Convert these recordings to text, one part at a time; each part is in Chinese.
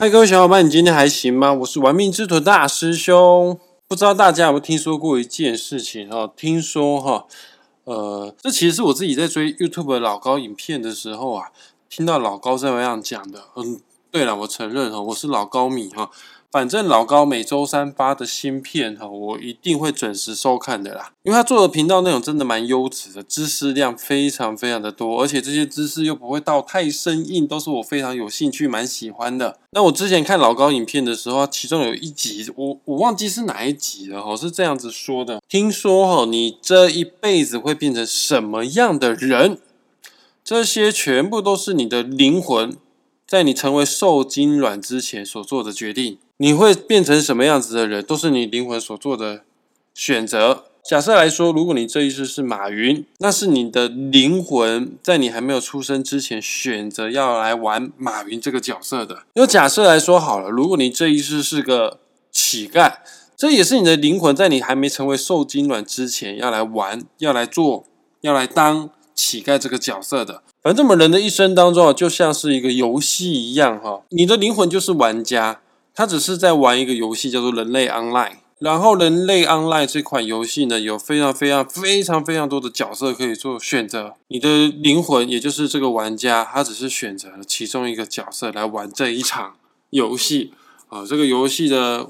嗨，各位小伙伴，你今天还行吗？我是玩命之徒大师兄。不知道大家有没有听说过一件事情哈？听说哈，呃，这其实是我自己在追 YouTube 老高影片的时候啊，听到老高这样讲的。嗯，对了，我承认哈，我是老高迷哈。反正老高每周三发的新片哈，我一定会准时收看的啦。因为他做的频道内容真的蛮优质的，知识量非常非常的多，而且这些知识又不会到太生硬，都是我非常有兴趣、蛮喜欢的。那我之前看老高影片的时候，其中有一集，我我忘记是哪一集了哈，是这样子说的：听说哈，你这一辈子会变成什么样的人？这些全部都是你的灵魂在你成为受精卵之前所做的决定。你会变成什么样子的人，都是你灵魂所做的选择。假设来说，如果你这一世是马云，那是你的灵魂在你还没有出生之前选择要来玩马云这个角色的。又假设来说好了，如果你这一世是个乞丐，这也是你的灵魂在你还没成为受精卵之前要来玩、要来做、要来当乞丐这个角色的。反正我们人的一生当中啊，就像是一个游戏一样哈，你的灵魂就是玩家。他只是在玩一个游戏，叫做《人类 Online》。然后，《人类 Online》这款游戏呢，有非常非常非常非常多的角色可以做选择。你的灵魂，也就是这个玩家，他只是选择了其中一个角色来玩这一场游戏。啊，这个游戏的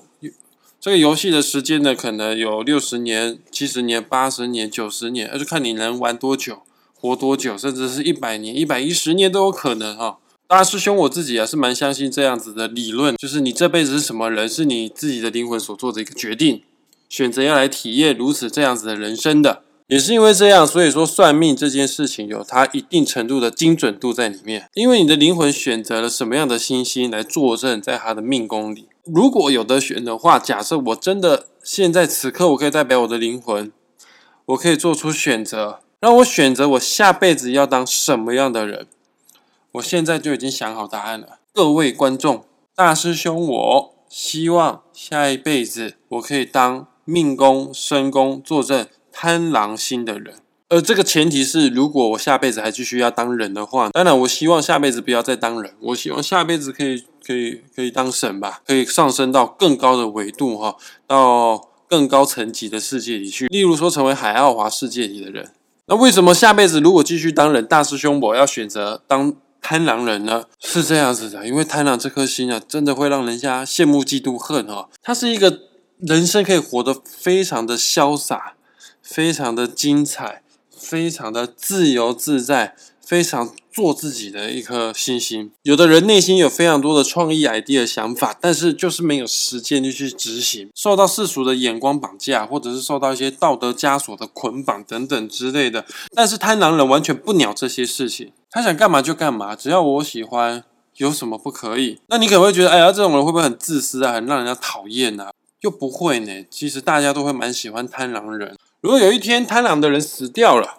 这个游戏的时间呢，可能有六十年、七十年、八十年、九十年，而就看你能玩多久、活多久，甚至是一百年、一百一十年都有可能哈。大师兄，我自己啊是蛮相信这样子的理论，就是你这辈子是什么人，是你自己的灵魂所做的一个决定，选择要来体验如此这样子的人生的，也是因为这样，所以说算命这件事情有它一定程度的精准度在里面，因为你的灵魂选择了什么样的星星来坐镇在他的命宫里，如果有的选的话，假设我真的现在此刻我可以代表我的灵魂，我可以做出选择，让我选择我下辈子要当什么样的人。我现在就已经想好答案了，各位观众，大师兄，我希望下一辈子我可以当命宫、身宫坐镇贪狼星的人，而这个前提是，如果我下辈子还继续要当人的话，当然我希望下辈子不要再当人，我希望下辈子可以可以可以当神吧，可以上升到更高的维度哈，到更高层级的世界里去，例如说成为海奥华世界里的人。那为什么下辈子如果继续当人，大师兄我要选择当？贪狼人呢是这样子的，因为贪狼这颗心啊，真的会让人家羡慕、嫉妒、恨哦。他是一个人生可以活得非常的潇洒、非常的精彩、非常的自由自在。非常做自己的一颗星星。有的人内心有非常多的创意 idea 想法，但是就是没有时间就去执行，受到世俗的眼光绑架，或者是受到一些道德枷锁的捆绑等等之类的。但是贪狼人完全不鸟这些事情，他想干嘛就干嘛，只要我喜欢，有什么不可以？那你可能会觉得，哎呀，这种人会不会很自私啊，很让人家讨厌啊？又不会呢。其实大家都会蛮喜欢贪狼人。如果有一天贪狼的人死掉了，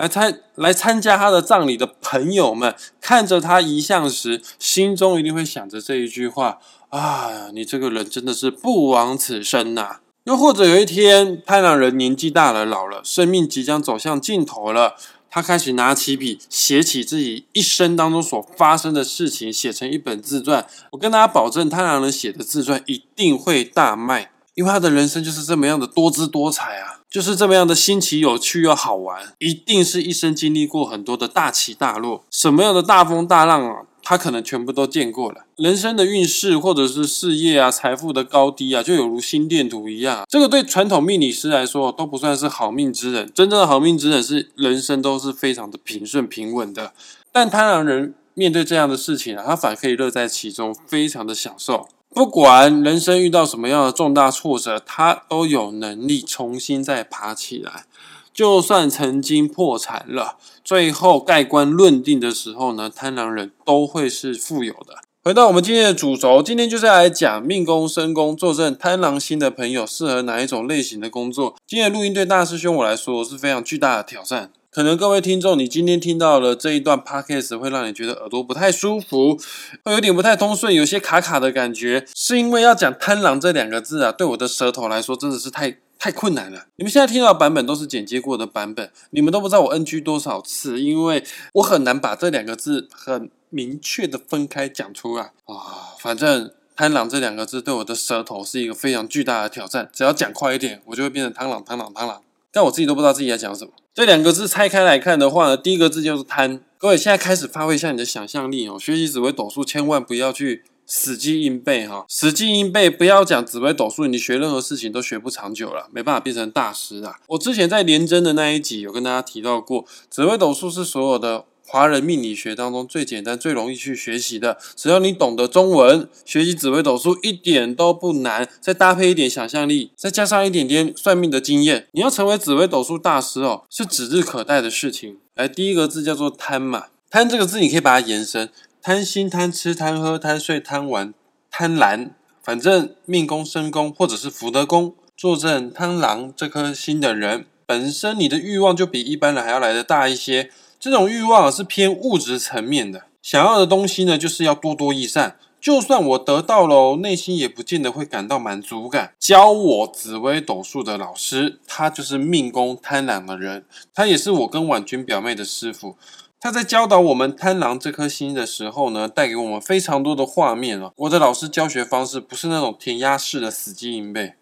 来参来参加他的葬礼的朋友们，看着他遗像时，心中一定会想着这一句话：啊，你这个人真的是不枉此生呐！又或者有一天，太郎人年纪大了，老了，生命即将走向尽头了，他开始拿起笔，写起自己一生当中所发生的事情，写成一本自传。我跟大家保证，太郎人写的自传一定会大卖，因为他的人生就是这么样的多姿多彩啊！就是这么样的新奇、有趣又好玩，一定是一生经历过很多的大起大落，什么样的大风大浪啊，他可能全部都见过了。人生的运势或者是事业啊、财富的高低啊，就有如心电图一样。这个对传统命理师来说都不算是好命之人，真正的好命之人是人生都是非常的平顺平稳的。但贪婪人面对这样的事情啊，他反而可以乐在其中，非常的享受。不管人生遇到什么样的重大挫折，他都有能力重新再爬起来。就算曾经破产了，最后盖棺论定的时候呢，贪狼人都会是富有的。回到我们今天的主轴，今天就是来讲命宫、身宫坐镇贪狼星的朋友适合哪一种类型的工作。今天的录音对大师兄我来说是非常巨大的挑战。可能各位听众，你今天听到了这一段 podcast 会让你觉得耳朵不太舒服，会有点不太通顺，有些卡卡的感觉，是因为要讲贪狼这两个字啊，对我的舌头来说真的是太太困难了。你们现在听到的版本都是剪接过的版本，你们都不知道我 NG 多少次，因为我很难把这两个字很明确的分开讲出来啊。反正贪狼这两个字对我的舌头是一个非常巨大的挑战，只要讲快一点，我就会变成贪狼贪狼贪狼。但我自己都不知道自己在讲什么。这两个字拆开来看的话呢，第一个字就是贪。各位现在开始发挥一下你的想象力哦，学习紫微斗数千万不要去。死记硬背哈，死记硬背，不要讲紫微斗数，你学任何事情都学不长久了，没办法变成大师啊。我之前在连真的那一集有跟大家提到过，紫微斗数是所有的华人命理学当中最简单、最容易去学习的。只要你懂得中文，学习紫微斗数一点都不难。再搭配一点想象力，再加上一点点算命的经验，你要成为紫微斗数大师哦，是指日可待的事情。来，第一个字叫做贪嘛，贪这个字你可以把它延伸。贪心、贪吃、贪喝、贪睡、贪玩、贪婪，反正命宫、身宫或者是福德宫坐镇贪狼这颗心的人，本身你的欲望就比一般人还要来的大一些。这种欲望是偏物质层面的，想要的东西呢，就是要多多益善。就算我得到了，内心也不见得会感到满足感。教我紫微斗数的老师，他就是命宫贪婪的人，他也是我跟婉君表妹的师傅。他在教导我们贪狼这颗心的时候呢，带给我们非常多的画面啊。我的老师教学方式不是那种填鸭式的死记硬背，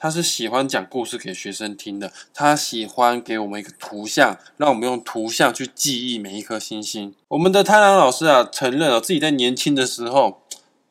他是喜欢讲故事给学生听的。他喜欢给我们一个图像，让我们用图像去记忆每一颗星星。我们的贪狼老师啊，承认了自己在年轻的时候，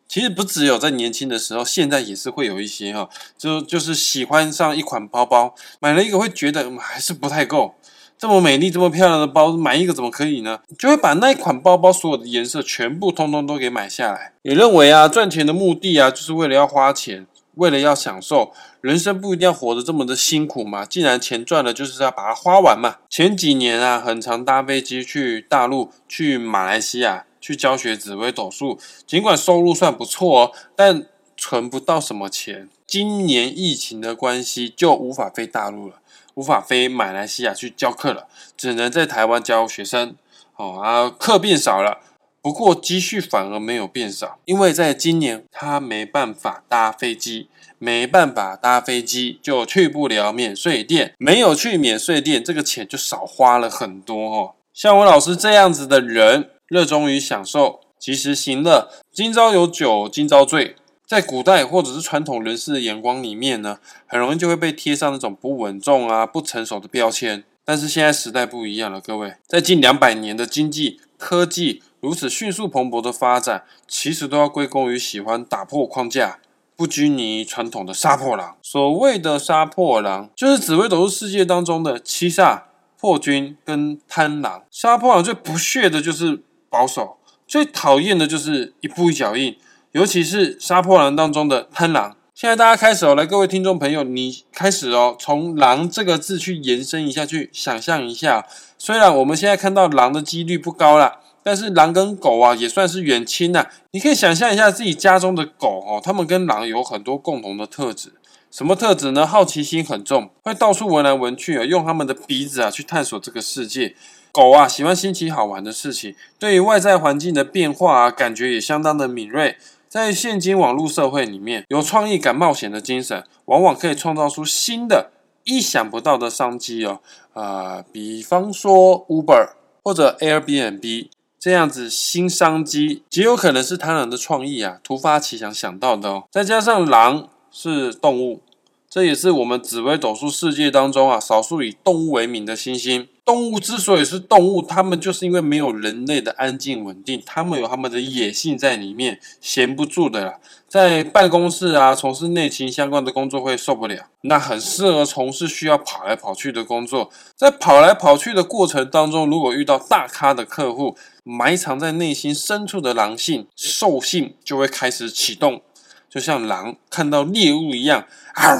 其实不只有在年轻的时候，现在也是会有一些哈，就就是喜欢上一款包包，买了一个会觉得还是不太够。这么美丽、这么漂亮的包，买一个怎么可以呢？就会把那一款包包所有的颜色全部通通都给买下来。也认为啊，赚钱的目的啊，就是为了要花钱，为了要享受。人生不一定要活得这么的辛苦嘛。既然钱赚了，就是要把它花完嘛。前几年啊，很常搭飞机去大陆、去马来西亚去教学紫微斗数，尽管收入算不错哦，但存不到什么钱。今年疫情的关系，就无法飞大陆了。无法飞马来西亚去教课了，只能在台湾教学生。哦啊，课变少了，不过积蓄反而没有变少，因为在今年他没办法搭飞机，没办法搭飞机就去不了免税店，没有去免税店，这个钱就少花了很多哦。像我老师这样子的人，热衷于享受，及时行乐，今朝有酒今朝醉。在古代或者是传统人士的眼光里面呢，很容易就会被贴上那种不稳重啊、不成熟的标签。但是现在时代不一样了，各位，在近两百年的经济科技如此迅速蓬勃的发展，其实都要归功于喜欢打破框架、不拘泥传统的杀破狼。所谓的杀破狼，就是紫微斗数世界当中的七煞、破军跟贪狼。杀破狼最不屑的就是保守，最讨厌的就是一步一脚印。尤其是杀破狼当中的贪狼，现在大家开始哦，来各位听众朋友，你开始哦，从狼这个字去延伸一下，去想象一下。虽然我们现在看到狼的几率不高啦，但是狼跟狗啊也算是远亲呐。你可以想象一下自己家中的狗哦，它们跟狼有很多共同的特质。什么特质呢？好奇心很重，会到处闻来闻去啊，用他们的鼻子啊去探索这个世界。狗啊喜欢新奇好玩的事情，对于外在环境的变化啊，感觉也相当的敏锐。在现今网络社会里面，有创意、敢冒险的精神，往往可以创造出新的、意想不到的商机哦。呃，比方说 Uber 或者 Airbnb 这样子新商机，极有可能是贪婪的创意啊，突发奇想想到的哦。再加上狼是动物，这也是我们紫微斗数世界当中啊，少数以动物为名的星星。动物之所以是动物，它们就是因为没有人类的安静稳定，它们有它们的野性在里面，闲不住的啦。在办公室啊，从事内勤相关的工作会受不了，那很适合从事需要跑来跑去的工作。在跑来跑去的过程当中，如果遇到大咖的客户，埋藏在内心深处的狼性、兽性就会开始启动，就像狼看到猎物一样，啊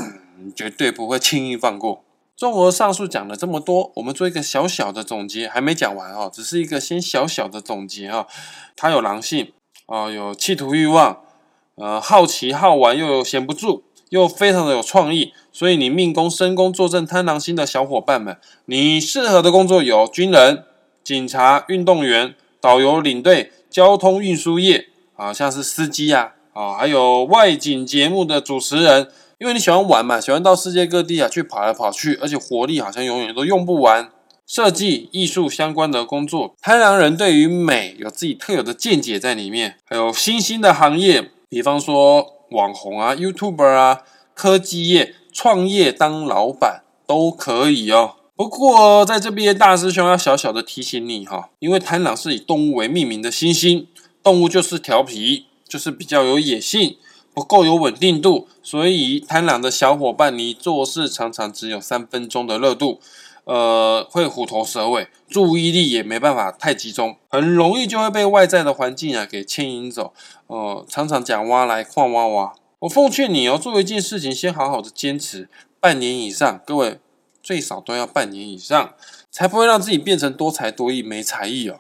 绝对不会轻易放过。综合上述讲了这么多，我们做一个小小的总结，还没讲完哦，只是一个先小小的总结哈。他有狼性啊，有企图欲望，呃，好奇好玩又有闲不住，又非常的有创意。所以你命宫、身宫坐镇贪狼星的小伙伴们，你适合的工作有军人、警察、运动员、导游、领队、交通运输业啊，像是司机呀，啊，还有外景节目的主持人。因为你喜欢玩嘛，喜欢到世界各地啊去跑来跑去，而且活力好像永远都用不完。设计、艺术相关的工作。贪狼人对于美有自己特有的见解在里面，还有新兴的行业，比方说网红啊、YouTuber 啊、科技业、创业当老板都可以哦。不过在这边，大师兄要小小的提醒你哈，因为贪狼是以动物为命名的星星，动物就是调皮，就是比较有野性。不够有稳定度，所以贪婪的小伙伴，你做事常常只有三分钟的热度，呃，会虎头蛇尾，注意力也没办法太集中，很容易就会被外在的环境啊给牵引走，呃，常常讲挖来矿挖挖。我奉劝你哦，做一件事情先好好的坚持半年以上，各位最少都要半年以上，才不会让自己变成多才多艺没才艺哦。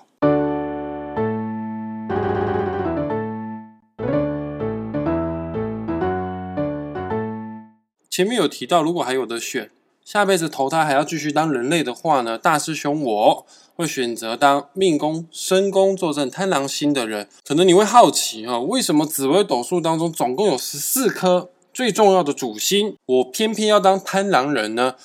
前面有提到，如果还有的选，下辈子投胎还要继续当人类的话呢？大师兄我会选择当命宫、身宫坐镇贪狼星的人。可能你会好奇啊，为什么紫微斗数当中总共有十四颗最重要的主星，我偏偏要当贪狼人呢？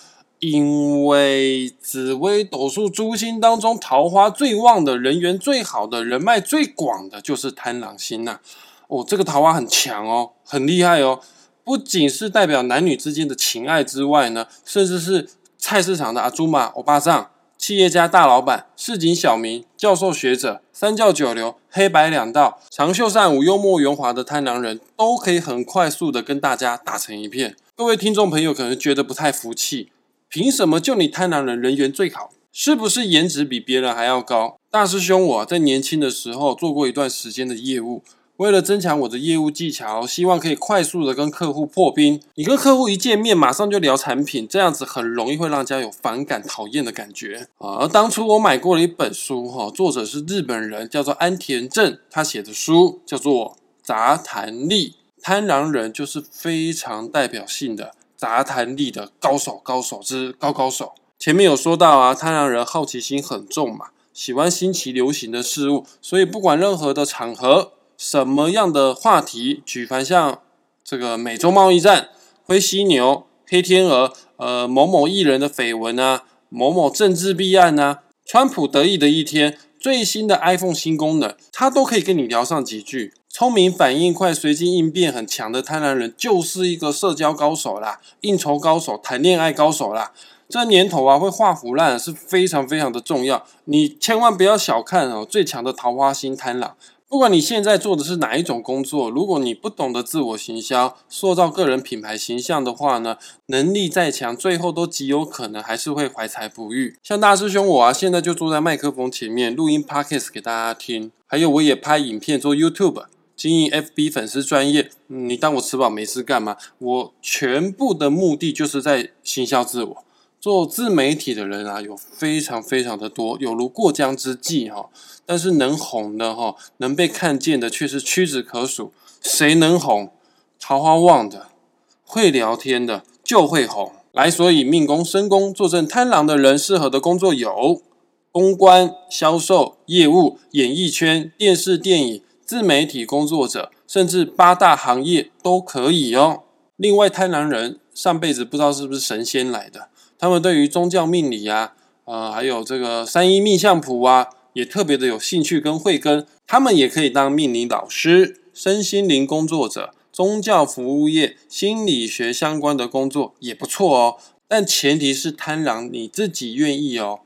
因为紫薇斗数诸星当中，桃花最旺的人缘最好的人脉最广的就是贪狼星呐。哦，这个桃花很强哦，很厉害哦。不仅是代表男女之间的情爱之外呢，甚至是菜市场的阿朱玛、欧巴桑、企业家大老板、市井小民、教授学者、三教九流、黑白两道、长袖善舞、幽默圆滑的贪狼人都可以很快速的跟大家打成一片。各位听众朋友可能觉得不太服气，凭什么就你贪狼人人缘最好？是不是颜值比别人还要高？大师兄，我在年轻的时候做过一段时间的业务。为了增强我的业务技巧，希望可以快速的跟客户破冰。你跟客户一见面，马上就聊产品，这样子很容易会让人家有反感、讨厌的感觉啊。而当初我买过了一本书，哈，作者是日本人，叫做安田正，他写的书叫做《杂谈力》，贪狼人就是非常代表性的杂谈力的高手，高手之高高手。前面有说到啊，贪狼人好奇心很重嘛，喜欢新奇流行的事物，所以不管任何的场合。什么样的话题？举凡像这个美洲贸易战、灰犀牛、黑天鹅、呃某某艺人的绯闻啊，某某政治弊案啊，川普得意的一天，最新的 iPhone 新功能，他都可以跟你聊上几句。聪明、反应快、随机应变很强的贪婪人，就是一个社交高手啦，应酬高手，谈恋爱高手啦。这年头啊，会画腐烂是非常非常的重要，你千万不要小看哦，最强的桃花心贪婪。不管你现在做的是哪一种工作，如果你不懂得自我行销、塑造个人品牌形象的话呢，能力再强，最后都极有可能还是会怀才不遇。像大师兄我啊，现在就坐在麦克风前面录音 podcast 给大家听，还有我也拍影片做 YouTube，经营 FB 粉丝专业。你当我吃饱没事干吗？我全部的目的就是在行销自我。做自媒体的人啊，有非常非常的多，有如过江之鲫哈。但是能红的哈，能被看见的却是屈指可数。谁能红？桃花旺的，会聊天的就会红。来，所以命宫、身宫坐镇贪狼的人，适合的工作有公关、销售、业务、演艺圈、电视、电影、自媒体工作者，甚至八大行业都可以哦。另外，贪婪人上辈子不知道是不是神仙来的。他们对于宗教命理啊，呃，还有这个三一命相谱啊，也特别的有兴趣跟慧根。他们也可以当命理老师、身心灵工作者、宗教服务业、心理学相关的工作也不错哦。但前提是贪婪你自己愿意哦，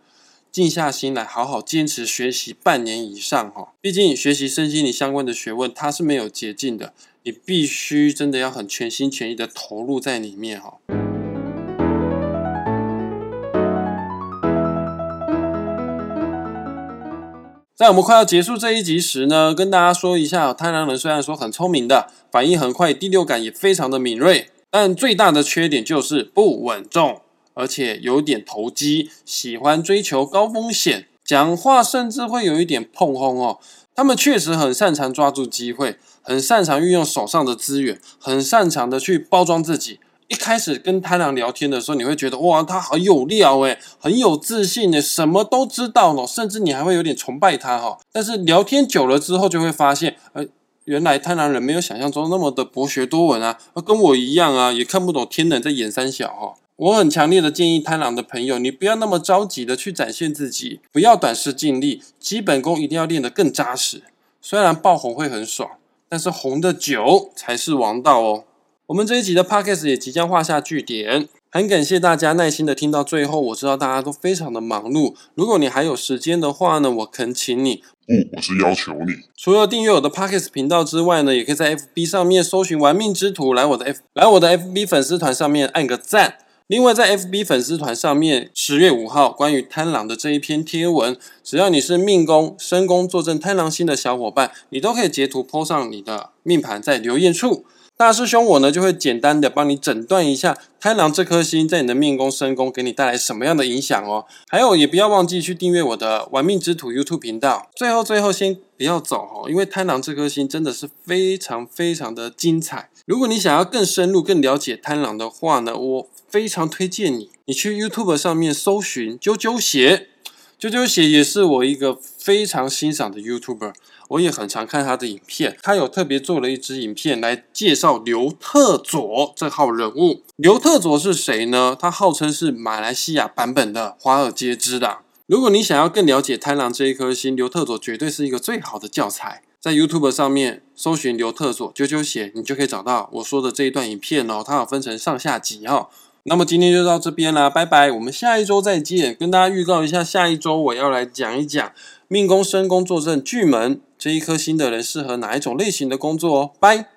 静下心来好好坚持学习半年以上哈。毕竟学习身心灵相关的学问，它是没有捷径的，你必须真的要很全心全意的投入在里面哈。在我们快要结束这一集时呢，跟大家说一下，贪狼人虽然说很聪明的，反应很快，第六感也非常的敏锐，但最大的缺点就是不稳重，而且有点投机，喜欢追求高风险，讲话甚至会有一点碰轰哦。他们确实很擅长抓住机会，很擅长运用手上的资源，很擅长的去包装自己。一开始跟贪狼聊天的时候，你会觉得哇，他好有料诶，很有自信诶，什么都知道呢，甚至你还会有点崇拜他哈。但是聊天久了之后，就会发现，呃，原来贪狼人没有想象中那么的博学多闻啊，跟我一样啊，也看不懂天冷在演三小哈。我很强烈的建议贪狼的朋友，你不要那么着急的去展现自己，不要短视尽力，基本功一定要练得更扎实。虽然爆红会很爽，但是红的久才是王道哦。我们这一集的 podcast 也即将画下句点，很感谢大家耐心的听到最后。我知道大家都非常的忙碌，如果你还有时间的话呢，我恳请你，不，我是要求你，除了订阅我的 podcast 频道之外呢，也可以在 FB 上面搜寻“玩命之徒”，来我的 F 来我的 FB 粉丝团上面按个赞。另外，在 FB 粉丝团上面，十月五号关于贪狼的这一篇贴文，只要你是命宫、身宫坐镇贪狼星的小伙伴，你都可以截图 po 上你的命盘，在留言处，大师兄我呢就会简单的帮你诊断一下贪狼这颗星在你的命宫、身宫给你带来什么样的影响哦。还有，也不要忘记去订阅我的玩命之徒 YouTube 频道。最后，最后先不要走哦，因为贪狼这颗星真的是非常非常的精彩。如果你想要更深入、更了解贪狼的话呢，我。非常推荐你，你去 YouTube 上面搜寻啾啾鞋，啾啾鞋也是我一个非常欣赏的 YouTuber，我也很常看他的影片。他有特别做了一支影片来介绍刘特佐这号人物。刘特佐是谁呢？他号称是马来西亚版本的华尔街之狼。如果你想要更了解贪狼这一颗星，刘特佐绝对是一个最好的教材。在 YouTube 上面搜寻刘特佐啾啾写，你就可以找到我说的这一段影片哦。它有分成上下集哈。那么今天就到这边啦，拜拜！我们下一周再见。跟大家预告一下，下一周我要来讲一讲命宫、身宫坐镇巨门这一颗星的人适合哪一种类型的工作哦，拜。